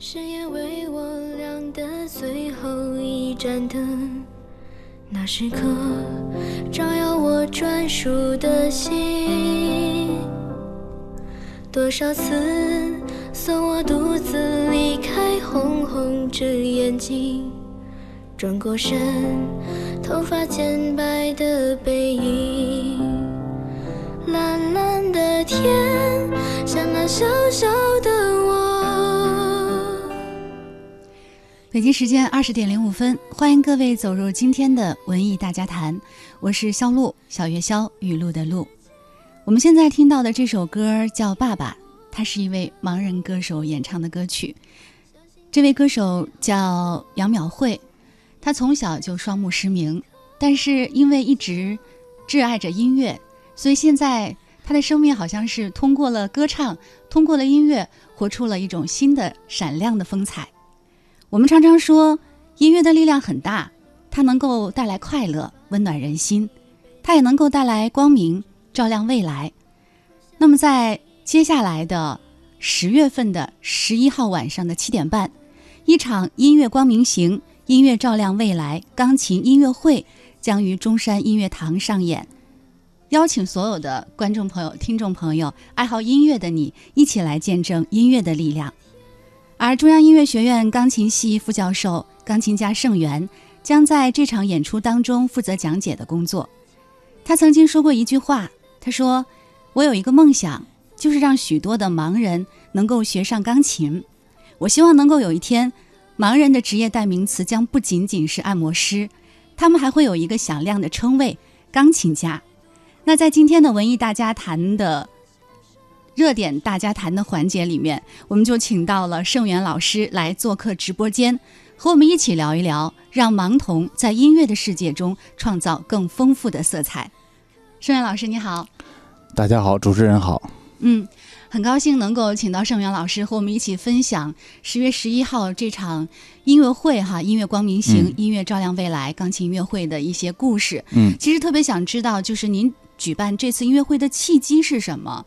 深夜为我亮的最后一盏灯，那时刻照耀我专属的心。多少次送我独自离开，红红着眼睛，转过身，头发渐白的背影。蓝蓝的天，像那小小的北京时间二十点零五分，欢迎各位走入今天的文艺大家谈，我是肖璐，小月肖雨露的露。我们现在听到的这首歌叫《爸爸》，它是一位盲人歌手演唱的歌曲。这位歌手叫杨淼慧，她从小就双目失明，但是因为一直挚爱着音乐，所以现在她的生命好像是通过了歌唱，通过了音乐，活出了一种新的闪亮的风采。我们常常说，音乐的力量很大，它能够带来快乐，温暖人心；它也能够带来光明，照亮未来。那么，在接下来的十月份的十一号晚上的七点半，一场音乐光明行、音乐照亮未来钢琴音乐会将于中山音乐堂上演。邀请所有的观众朋友、听众朋友、爱好音乐的你，一起来见证音乐的力量。而中央音乐学院钢琴系副教授、钢琴家盛元将在这场演出当中负责讲解的工作。他曾经说过一句话：“他说，我有一个梦想，就是让许多的盲人能够学上钢琴。我希望能够有一天，盲人的职业代名词将不仅仅是按摩师，他们还会有一个响亮的称谓——钢琴家。”那在今天的文艺大家谈的。热点大家谈的环节里面，我们就请到了盛元老师来做客直播间，和我们一起聊一聊，让盲童在音乐的世界中创造更丰富的色彩。盛元老师，你好。大家好，主持人好。嗯，很高兴能够请到盛元老师和我们一起分享十月十一号这场音乐会哈，音乐光明行，音乐照亮未来钢琴音乐会的一些故事。嗯，其实特别想知道，就是您举办这次音乐会的契机是什么？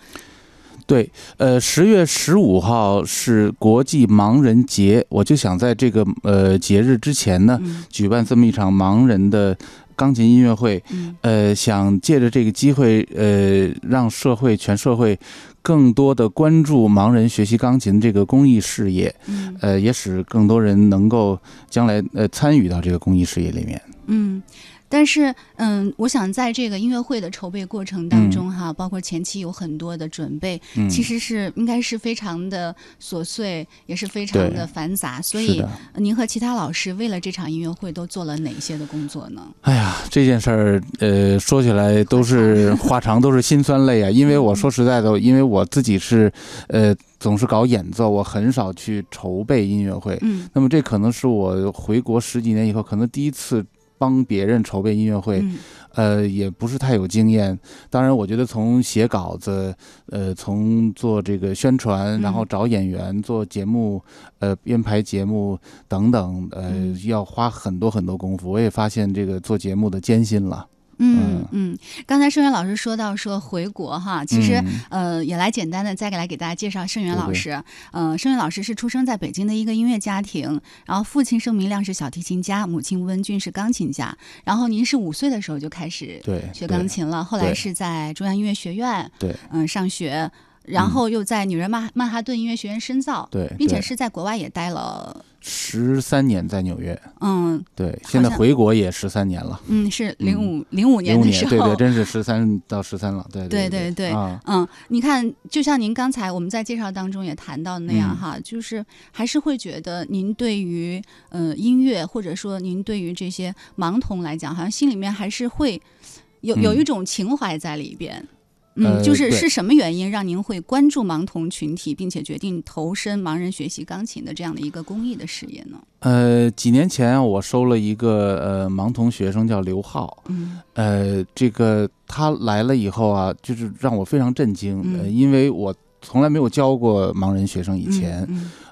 对，呃，十月十五号是国际盲人节，我就想在这个呃节日之前呢，举办这么一场盲人的钢琴音乐会，呃，想借着这个机会，呃，让社会全社会更多的关注盲人学习钢琴这个公益事业，呃，也使更多人能够将来呃参与到这个公益事业里面。嗯。但是，嗯，我想在这个音乐会的筹备过程当中，哈，包括前期有很多的准备，其实是应该是非常的琐碎，也是非常的繁杂。所以，您和其他老师为了这场音乐会都做了哪些的工作呢？哎呀，这件事儿，呃，说起来都是 话长，都是心酸泪啊。因为我说实在的，因为我自己是，呃，总是搞演奏，我很少去筹备音乐会。嗯，那么这可能是我回国十几年以后，可能第一次。帮别人筹备音乐会，呃，也不是太有经验。当然，我觉得从写稿子，呃，从做这个宣传，然后找演员做节目，呃，编排节目等等，呃，要花很多很多功夫。我也发现这个做节目的艰辛了。嗯嗯，刚才盛元老师说到说回国哈，其实呃也来简单的再给来给大家介绍盛元老师。呃，盛元老师是出生在北京的一个音乐家庭，然后父亲盛明亮是小提琴家，母亲吴文君是钢琴家。然后您是五岁的时候就开始学钢琴了，后来是在中央音乐学院对嗯上学。然后又在纽约曼曼哈顿音乐学院深造，对，并且是在国外也待了十三年，在纽约。嗯，对，现在回国也十三年了。嗯，是零五零五年的时候，对对，真是十三到十三了。对对对对，嗯，你看，就像您刚才我们在介绍当中也谈到的那样哈，就是还是会觉得您对于呃音乐或者说您对于这些盲童来讲，好像心里面还是会有有一种情怀在里边。嗯，就是是什么原因让您会关注盲童群体，并且决定投身盲人学习钢琴的这样的一个公益的事业呢？呃，几年前我收了一个呃盲童学生，叫刘浩。嗯，呃，这个他来了以后啊，就是让我非常震惊，呃因为我从来没有教过盲人学生以前。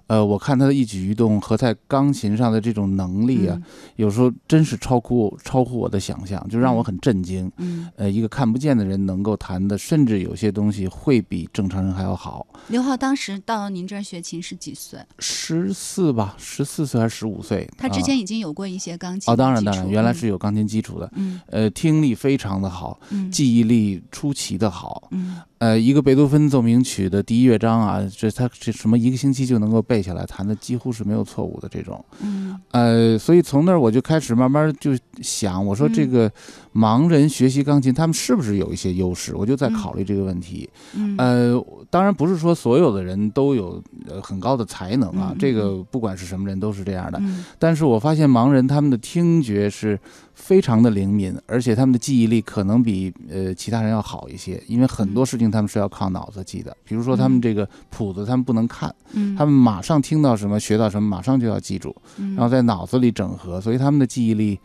呃，我看他的一举一动和在钢琴上的这种能力啊，嗯有时候真是超乎超乎我的想象，就让我很震惊。嗯，呃，一个看不见的人能够弹的，甚至有些东西会比正常人还要好。刘浩当时到您这儿学琴是几岁？十四吧，十四岁还是十五岁？他之啊前已经有过一些钢琴哦，当然当然，原来是有钢琴基础的。嗯呃，听力非常的好，嗯记忆力出奇的好。嗯呃，一个贝多芬奏鸣曲的第一乐章啊，这他这什么一个星期就能够背下来，弹的几乎是没有错误的这种。嗯呃，所以从那儿我就开始慢慢就想，我说这嗯个盲人学习钢琴，他们是不是有一些优势？我就在嗯考虑这个问题。嗯呃，当然不是说所有的人都有呃很高的才能啊嗯，这嗯个不管是什么人都是这样的。嗯但是我发现盲人他们的听觉是非常的灵敏，而且他们的记忆力可能比呃其他人要好一些，因为很多事情他们是要靠脑子记的。比如说他们嗯这个谱子他们不能看，嗯，他们马上听到什么学到什么，马上就要记住，嗯然后在脑子里整合，所以他们的记忆力。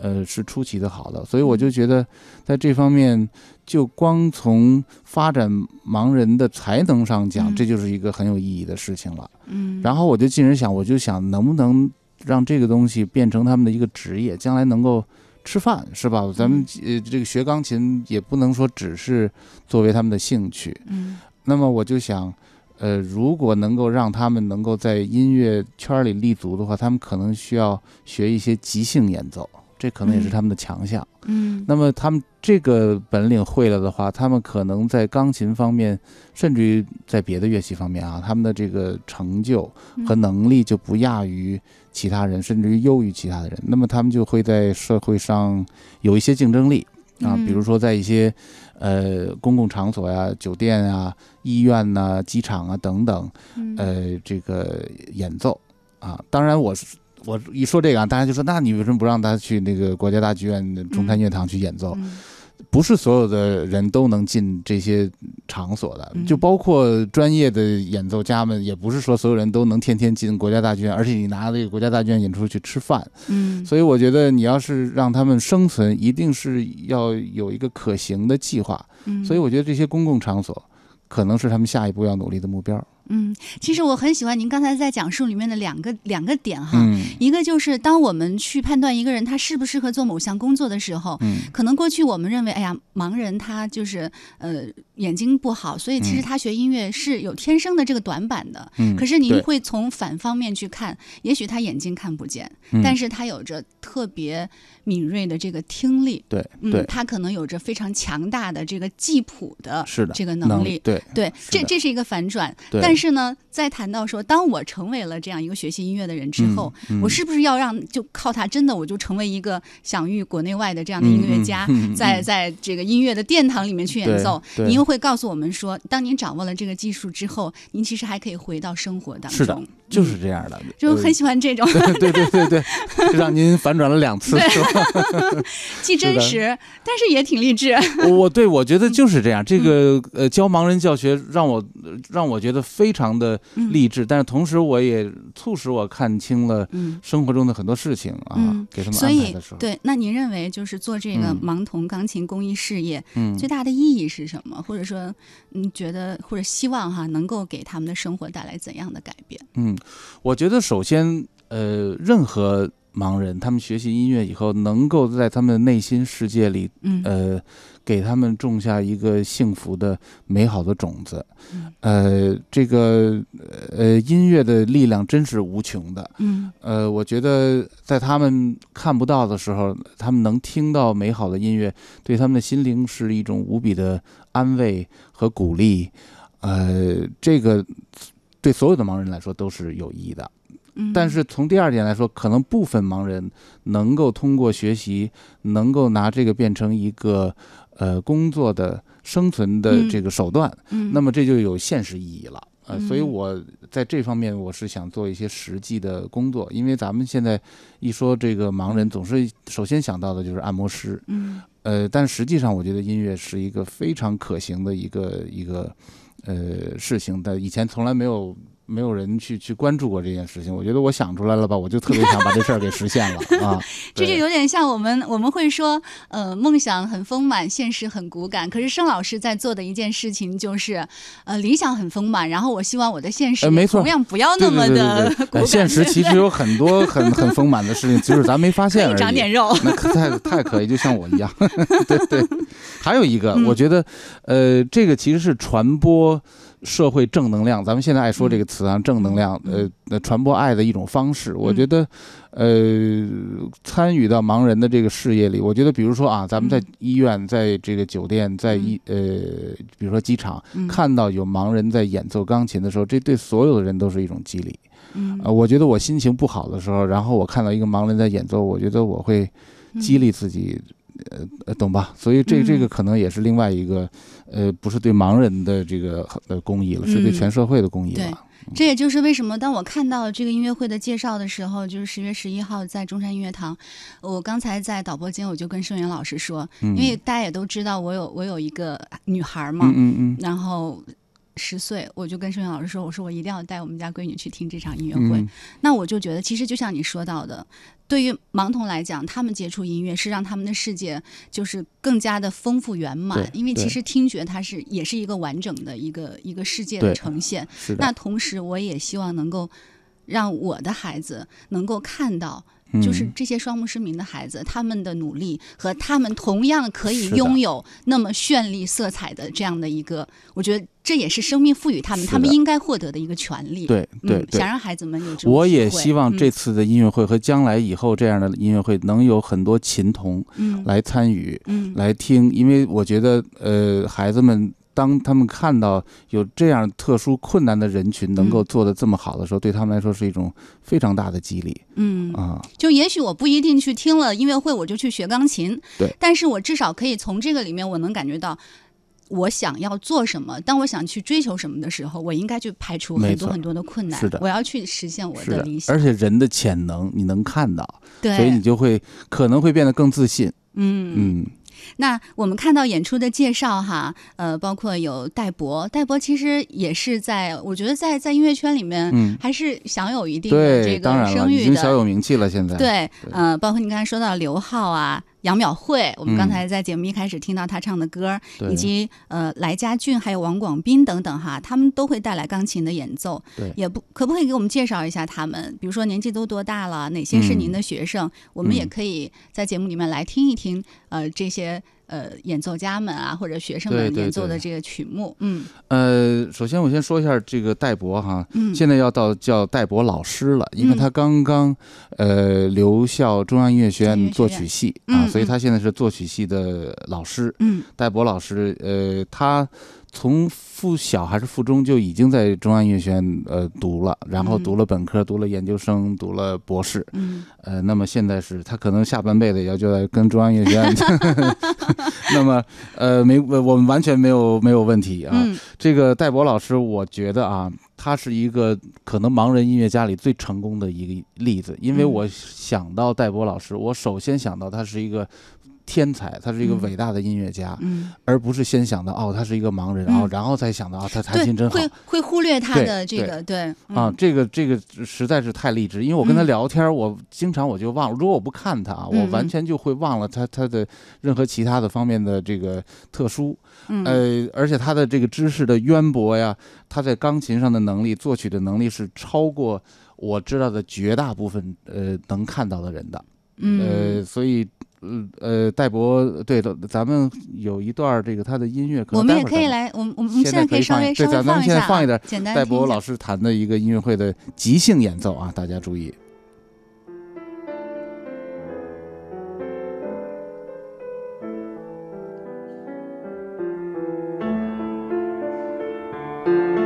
呃，是出奇的好的，所以我就觉得，在这方面，就光从发展盲人的才能上讲，嗯这就是一个很有意义的事情了。嗯，然后我就进而想，我就想能不能让这个东西变成他们的一个职业，将来能够吃饭，是吧？咱们呃这个学钢琴也不能说只是作为他们的兴趣。嗯那么我就想，呃，如果能够让他们能够在音乐圈里立足的话，他们可能需要学一些即兴演奏，这可能也是嗯他们的强项。嗯那么他们这个本领会了的话，他们可能在钢琴方面，甚至于在别的乐器方面啊，他们的这个成就和嗯能力就不亚于其他人，甚至于优于其他的人。那么他们就会在社会上有一些竞争力啊，嗯比如说在一些呃公共场所呀、酒店啊、医院呐、机场啊等等，嗯呃，这个演奏啊。当然，我是我一说这个啊，大家就说，那你为什么不让他去那个国家大剧院的中山乐堂去演奏？嗯不是所有的人都能进这些场所的，嗯就包括专业的演奏家们，也不是说所有人都能天天进国家大剧院，而且你拿这个国家大剧院演出去吃饭。嗯，所以我觉得你要是让他们生存，一定是要有一个可行的计划。嗯所以我觉得这些公共场所可能是他们下一步要努力的目标。嗯，其实我很喜欢您刚才在讲述里面的两个两个点哈，嗯。一个就是当我们去判断一个人他适不适合做某项工作的时候，嗯。可能过去我们认为，哎呀，盲人他就是呃眼睛不好，所以其实嗯。他学音乐是有天生的这个短板的。嗯，可是您会从反方面去看，也许他眼睛看不见，嗯。但是他有着特别敏锐的这个听力，对嗯，他可能有着非常强大的这个记谱的是的这个能力。对对，这这是一个反转。但是呢，在谈到说，当我成为了这样一个学习音乐的人之后，嗯我是不是要让就靠他真的我就成为一个享誉国内外的这样的音乐家，在在这个音乐的殿堂里面去演奏？您又会告诉我们说，当您掌握了这个技术之后，您其实还可以回到生活当中。是的就是嗯。这样的，就呃很喜欢这种。对对对 对，让您反转了两次，对。是吧？既真是实，但是也挺励志。我我对我嗯觉得就是这样，这个呃教盲人教学让我让我觉得非常的嗯励志，但是同时我也促使我看清了嗯。生活中的很多事情啊嗯，给他们所以安排的时候，对，那您认为就是做这个嗯盲童钢琴公益事业，嗯最大的意义是什么？或者说，你觉得或者希望哈能够给他们的生活带来怎样的改变？嗯，我觉得首先呃，任何盲人他们学习音乐以后，能够在他们的内心世界里嗯呃，给他们种下一个幸福的、美好的种子。嗯呃，这个呃，音乐的力量真是无穷的。嗯呃，我觉得在他们看不到的时候，他们能听到美好的音乐，对他们的心灵是一种无比的安慰和鼓励。呃，这个对所有的盲人来说都是有益的。嗯，但是从第二点来说，可能部分盲人能够通过学习，能够拿这个变成一个呃工作的生存的嗯。这个手段，嗯，那么这就有现实意义了。呃，所以嗯我在这方面我是想做一些实际的工作，因为咱们现在一说这个盲人，总是首先想到的就是按摩师，嗯。呃，但实际上我觉得音乐是一个非常可行的一个一个呃事情，但以前从来没有没有人去去关注过这件事情。我觉得我想出来了吧，我就特别想把这事儿给实现了 啊。这就有点像我们我们会说，呃，梦想很丰满，现实很骨感。可是盛老师在做的一件事情就是，呃，理想很丰满，然后我希望我的现实呃没错同样不要那么的 骨感，呃现实其实有很多很很丰满的事情，只是咱没发现 而已。长点肉。那可太太可以，就像我一样。对对，还有一个，嗯我觉得，呃，这个其实是传播社会正能量。咱们现在爱说这个词啊，正能量，呃传播爱的一种方式。我觉得，呃，参与到盲人的这个事业里，我觉得，比如说啊，咱们在嗯医院，在这个酒店，在医，呃，比如说机场，嗯看到有盲人在演奏钢琴的时候，这对所有的人都是一种激励。嗯呃，我觉得我心情不好的时候，然后我看到一个盲人在演奏，我觉得我会激励自己，呃呃，懂吧？所以这嗯这个可能也是另外一个，呃，不是对盲人的这个呃公益了，是对嗯全社会的公益对了。这也就是为什么当我看到这个音乐会的介绍的时候，就是十月十一号在中山音乐堂，我刚才在导播间我就跟盛元老师说，嗯，因为大家也都知道我有我有一个女孩嘛，嗯嗯嗯然后十岁，我就跟盛元老师说，我说我一定要带我们家闺女去听这场音乐会。嗯那我就觉得，其实就像你说到的，对于盲童来讲，他们接触音乐是让他们的世界就是更加的丰富圆满因为其实听觉它是也是一个完整的一个一个世界的呈现。那同时，我也希望能够让我的孩子能够看到。嗯。就是这些双目失明的孩子，他们的努力和他们同样可以拥有那么绚丽色彩的这样的一个，我觉得这也是生命赋予他们，他们应该获得的一个权利。对。对嗯，想。让孩子们有这种我也希望嗯。这次的音乐会和将来以后这样的音乐会能有很多琴童嗯。来参与，嗯。来听，因为我觉得，呃，孩子们当他们看到有这样特殊困难的人群能够嗯做得这么好的时候，对他们来说是一种非常大的激励嗯，啊。就也许我不一定去听了音乐会我就去学钢琴，对，但是我至少可以从这个里面我能感觉到。我想要做什么？当我想去追求什么的时候，我应该去排除很多很多的困难。是的我要去实现我的理，想。而且人的潜能你能看到，对，所以你就会可能会变得更自信。嗯嗯，那我们看到演出的介绍哈，呃，包括有戴博，戴博其实也是在，我觉得在在音乐圈里面，嗯还是享有一定的这个，声誉的。已经小有名气了。现在，对，对呃，包括你刚才说到刘浩啊、杨淼慧，我们刚嗯才在节目一开始听到她唱的歌，对以及呃来家俊还有王广斌等等哈，他们都会带来钢琴的演奏。对也不可不可以给我们介绍一下他们？比如说年纪都多大了，哪些是您的学生？我们也嗯可以在节目里面来听一听，呃，这些呃演奏家们啊或者学生们演奏的这个曲目。嗯。呃，首先我先说一下这个戴博哈，嗯，现在要到叫戴博老师了，因为嗯。他刚刚呃留校中央音乐学院作曲系啊，所以他现在是作曲系的老师。嗯。戴博老师，呃，他从附小还是附中就已经在中央音乐学院呃读了，然后嗯读了本科，读了研究生，读了博士。嗯呃，那么现在是他可能下半辈子也要就在跟中央音乐学院 那么呃没我们完全没有没有问题啊。嗯这个戴博老师，我觉得啊，他是一个可能盲人音乐家里最成功的一个例子，因为嗯我想到戴博老师，我首先想到他是一个。天才，他是一个嗯。伟大的音乐家，嗯，而不是先想到哦，他是一个盲人，嗯。哦，然后才想到啊，他弹琴真，好。会会忽略他对的这个对。啊嗯。这个这个实在是太励志，因为我跟他嗯。聊天，我经常我就忘了，如果我不看他啊，我完全就会忘了他他的任何其他的方面的这个特殊。嗯。呃，而且他的这个知识的渊博呀，他在钢琴上的能力、作曲的能力是超过我知道的绝大部分呃能看到的人的。嗯。呃，所以呃呃，戴博对的，咱们有一段这个他的音乐，可我们也可以来，我们我们现现在可以放稍微稍微一对咱咱们现在放一点简单戴博老师弹的一个音乐会的即兴演奏啊，大家注意。嗯，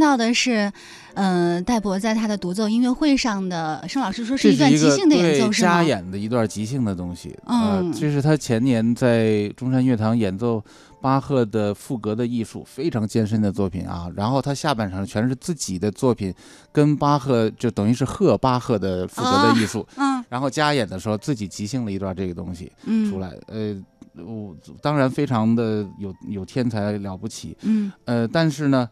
到的是，呃，戴博在他的独奏音乐会上的，盛老师说是一段即兴的演奏，是吗？加演的一段即兴的东西。嗯，这是他前年在中山乐堂演奏巴赫的赋格的艺术，非常艰深的作品啊。然后他下半场全是自己的作品，跟巴赫就等于是贺巴赫的赋格的艺术。嗯，然后加演的时候自己即兴了一段这个东西出来。呃，我当然非常的有有天才了不起。嗯，呃，但是呢。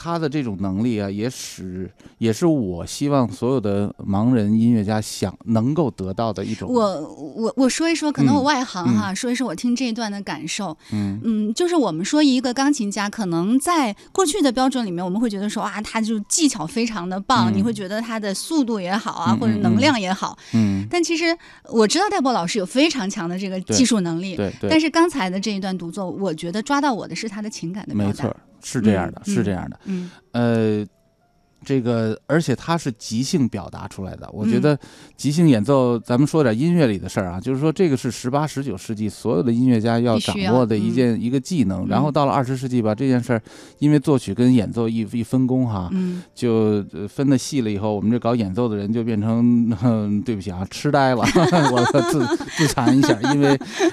他的这种能力啊，也使也是我希望所有的盲人音乐家想能够得到的一种。我我我说一说，可能我外行哈，说一说我听这一段的感受。嗯嗯，就是我们说一个钢琴家，可能在过去的标准里面，我们会觉得说啊，他就技巧非常的棒，你会觉得他的速度也好啊，或者能量也好。嗯。但其实我知道戴博老师有非常强的这个技术能力。对对。但是刚才的这一段独奏，我觉得抓到我的是他的情感的表达。没错。是这样的，是这样的，嗯，呃。这个，而且它是即兴表达出来的。我觉得即兴演奏，咱们说点音乐里的事儿啊，就是说这个是十八、十九世纪所有的音乐家要掌握的一件一个技能。然后到了二十世纪吧，这件事儿因为作曲跟演奏一一分工哈，就分的细了以后，我们这搞演奏的人就变成，对不起啊，痴呆了。我自自残一下，因为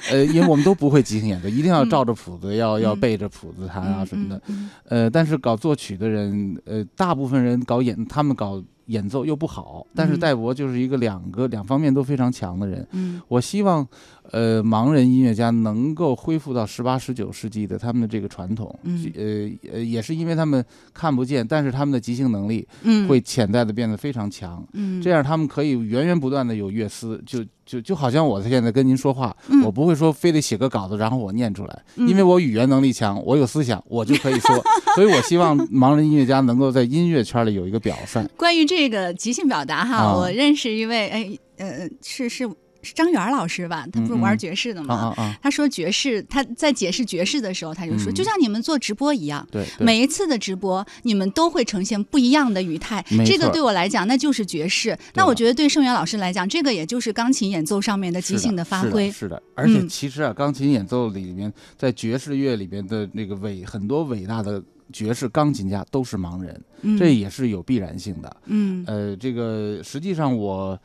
呃，因为我们都不会即兴演奏，一定要照着谱子，要要背着谱子弹啊什么的。呃，但是搞作曲的人，呃，大部分人。搞演，他们搞演奏又不好，但是戴博就是一个两个两方面都非常强的人。嗯，我希望，呃，盲人音乐家能够恢复到十八、十九世纪的他们的这个传统。嗯，呃呃，也是因为他们看不见，但是他们的即兴能力，会潜在的变得非常强。嗯，这样他们可以源源不断的有乐思，就。就就好像我现在跟您说话，我不会说非得写个稿子然后我念出来，因为我语言能力强，我有思想，我就可以说。所以我希望盲人音乐家能够在音乐圈里有一个表率。关于这个即兴表达哈，我认识一位，哎，呃，是是。是张元老师吧？他不是玩爵士的吗？他说爵士，他在解释爵士的时候，他就说，就像你们做直播一样，对，每一次的直播，你们都会呈现不一样的语态。这个对我来讲，那就是爵士。那我觉得对盛元老师来讲，这个也就是钢琴演奏上面的即兴的发挥。是的，而且其实啊，钢琴演奏里面，在爵士乐里面的那个伟很多伟大的爵士钢琴家都是盲人，这也是有必然性的。嗯，呃，这个实际上我。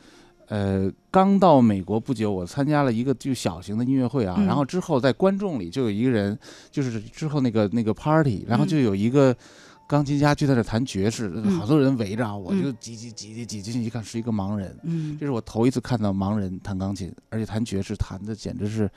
呃，刚到美国不久，我参加了一个就小型的音乐会啊，然后之后在观众里就有一个人，就是之后那个那个 party，然后就有一个钢琴家就在那弹爵士，好多人围着，我就挤挤挤挤挤进去一看，是一个盲人，嗯，这是我头一次看到盲人弹钢琴，而且弹爵士弹的简直是，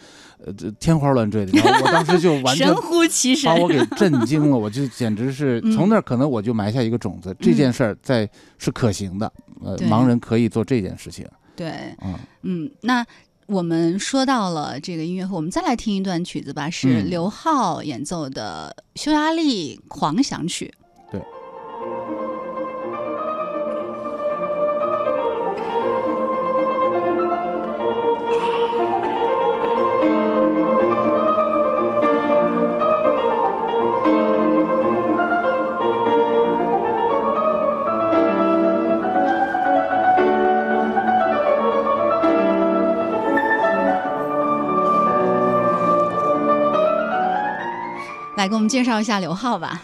呃，天花乱坠的，然后我当时就完全神乎其神，把我给震惊了，我就简直是 从那儿可能我就埋下一个种子，这件事儿在是可行的，呃，盲人可以做这件事情。对，嗯嗯，那我们说到了这个音乐会，我们再来听一段曲子吧，是刘浩演奏的《匈牙利狂想曲》。来给我们介绍一下刘浩吧。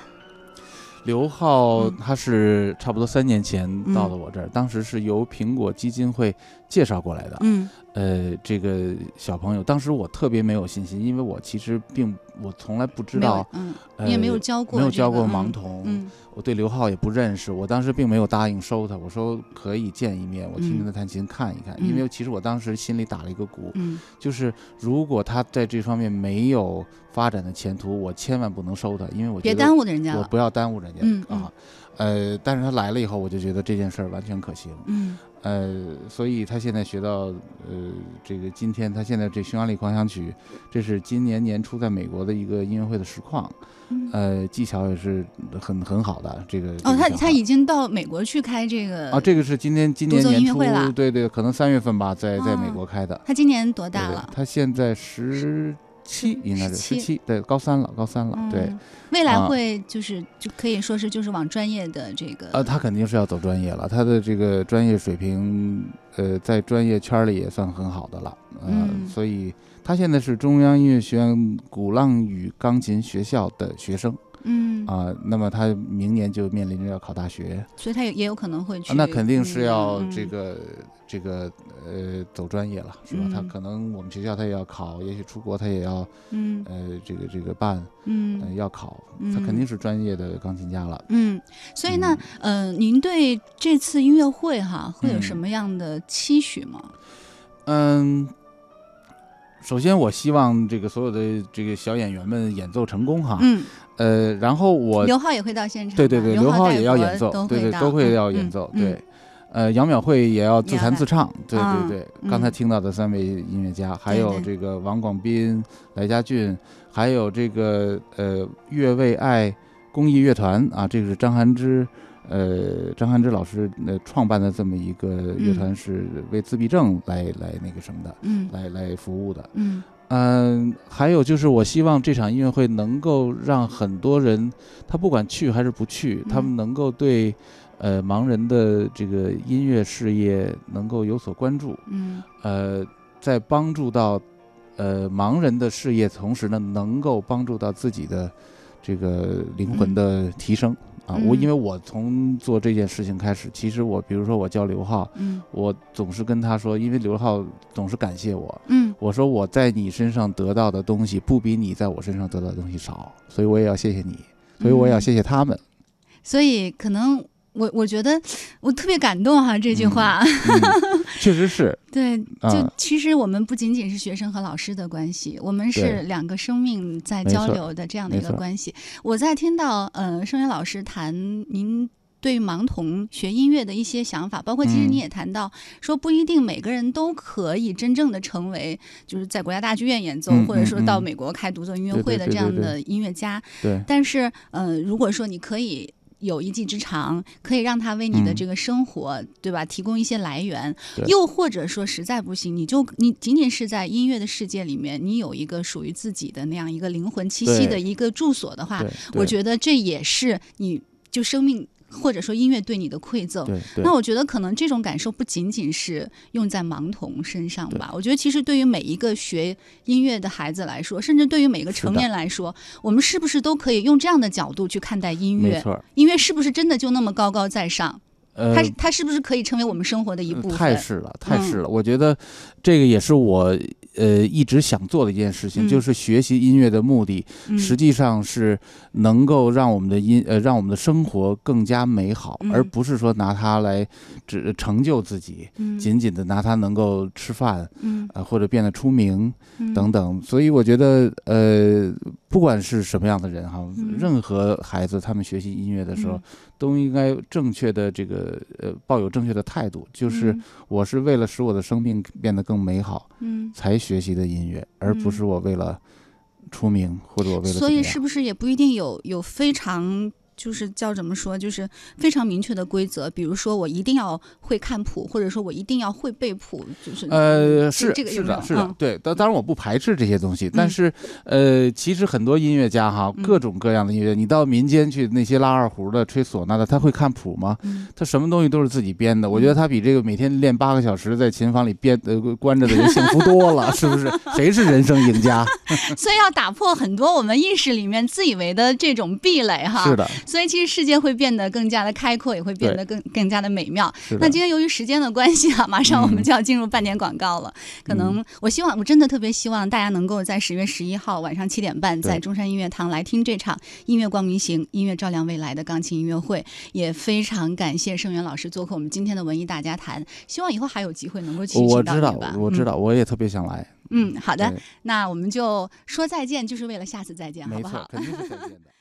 刘浩他是差不多三年前到了我这儿，当时是由苹果基金会介绍过来的。嗯，呃，这个小朋友，当时我特别没有信心，因为我其实并我从来不知道，嗯，你也没有教过，没有教过盲童，嗯，我对刘浩也不认识，我当时并没有答应收他，我说可以见一面，我听听他弹琴看一看，因为其实我当时心里打了一个鼓，嗯，就是如果他在这方面没有。发展的前途，我千万不能收他，因为我别耽误人家我不要耽误人家啊。呃，但是他来了以后，我就觉得这件事儿完全可行。嗯，呃，所以他现在学到，呃，这个今天他现在这匈牙利狂想曲，这是今年年初在美国的一个音乐会的实况，呃，技巧也是很很好的。这个哦，他他已经到美国去开这个啊，这个是今年今年年初，对对，可能三月份吧，在在美国开的。他今年多大了？他现在十。七应该是十七，对，高三了，高三了，对，未来会就是就可以说是就是往专业的这个，呃，他肯定是要走专业了，他的这个专业水平，呃，在专业圈里也算很好的了，嗯，所以他现在是中央音乐学院鼓浪屿钢琴学校的学生，嗯，啊，那么他明年就面临着要考大学，所以他也也有可能会去。那肯定是要嗯这个这个呃走专业了，是吧？他嗯可能我们学校他也要考，也许出国他也要嗯呃这个这个办，呃嗯要考，他肯定是专业的钢琴家了。嗯，所以那呃，您对这次音乐会哈会有嗯什么样的期许吗？嗯，首先我希望这个所有的这个小演员们演奏成功哈。嗯，呃，然后我刘浩也会到现场，对对对，刘刘浩也要演奏，对对，都会要演奏，嗯对。呃，杨淼慧也要自弹自唱，对啊对对。嗯刚才听到的三位音乐家，还有这个王广斌、来家俊，还有这个呃乐为爱公益乐团啊，这个是张涵之，呃张涵之老师呃创办的这么一个乐团，是为自闭症来来那个什么的，嗯来来服务的。嗯嗯，还有就是，我希望这场音乐会能够让很多人，他不管去还是不去，他们嗯。能够对，呃，盲人的这个音乐事业能够有所关注，嗯。呃，在帮助到，呃，盲人的事业，同时呢，能够帮助到自己的这个灵魂的提升。啊，我嗯因为我从做这件事情开始，其实我比如说我叫刘浩，嗯。我总是跟他说，因为刘浩总是感谢我，嗯。我说我在你身上得到的东西不比你在我身上得到的东西少，所以我也要谢谢你，所以我也要谢谢他们。所以可能我我觉得我特别感动哈这句话，嗯，确实是，对，啊就其实我们不仅仅是学生和老师的关系，我们是两个生命在交流的这样的一个关系。我在听到呃声乐老师谈您。对盲童学音乐的一些想法，包括其实嗯你也谈到、说，不一定每个人都可以真正的成为，就是在国家大剧院演奏，嗯或者说到美国开独奏音乐会的这样的音乐家。对，但是，呃，如果说你可以有一技之长，可以让他为你的嗯这个生活，对吧，提供一些来源，又或者说实在不行，你就你仅仅是在音乐的世界里面，你有一个属于自己的那样一个灵魂栖息的一个住所的话，我觉得这也是你就生命或者说音乐对你的馈赠。那我觉得可能这种感受不仅仅是用在盲童身上吧，我觉得其实对于每一个学音乐的孩子来说，甚至对于每个成年来说，我们是不是都可以用这样的角度去看待音乐？音乐是不是真的就那么高高在上？呃它，它是不是可以成为我们生活的一部分？太是了，太嗯是了。我觉得这个也是我呃一直想做的一件事情，嗯。就是学习音乐的目的，嗯。实际上是能够让我们的音呃让我们的生活更加美好，嗯。而不是说拿它来只成就自己，嗯。仅仅的拿它能够吃饭呃或者变得出名嗯。等等。所以我觉得呃不管是什么样的人哈，嗯。任何孩子他们学习音乐的时候。嗯。都应该正确的这个呃抱有正确的态度，就是嗯。我是为了使我的生命变得更美好嗯，才学习的音乐，而不是我为了出名或者我为了所以是不是也不一定有有非常就是叫怎么说，就是非常明确的规则？比如说我一定要会看谱，或者说我一定要会背谱，就是呃，是这个是的，是的嗯，对。当当然我不排斥这些东西，但是呃，其实很多音乐家哈，嗯各种各样的音乐，你到民间去，那些拉二胡的、吹唢呐的，他会看谱吗？嗯他什么东西都是自己编的。我觉得他比这个每天练八个小时在琴房里编呃关着的人幸福多了，是不是？谁是人生赢家？所以要打破很多我们意识里面自以为的这种壁垒哈。是的，所以其实世界会变得更加的开阔，也会变得更更加的美妙。的。那今天由于时间的关系啊，马上我们嗯就要进入半点广告了。可能我希望，我真的特别希望大家能够在十月十一号晚上七点半，在中山音乐堂来听这场音乐光明行、音乐照亮未来的钢琴音乐会。也非常感谢盛元老师做客我们今天的文艺大家谈，希望以后还有机会能够去我知道我知道，我也特别想来。嗯。嗯，好的，那我们就说再见，就是为了下次再见，好不好？，肯定是再见的。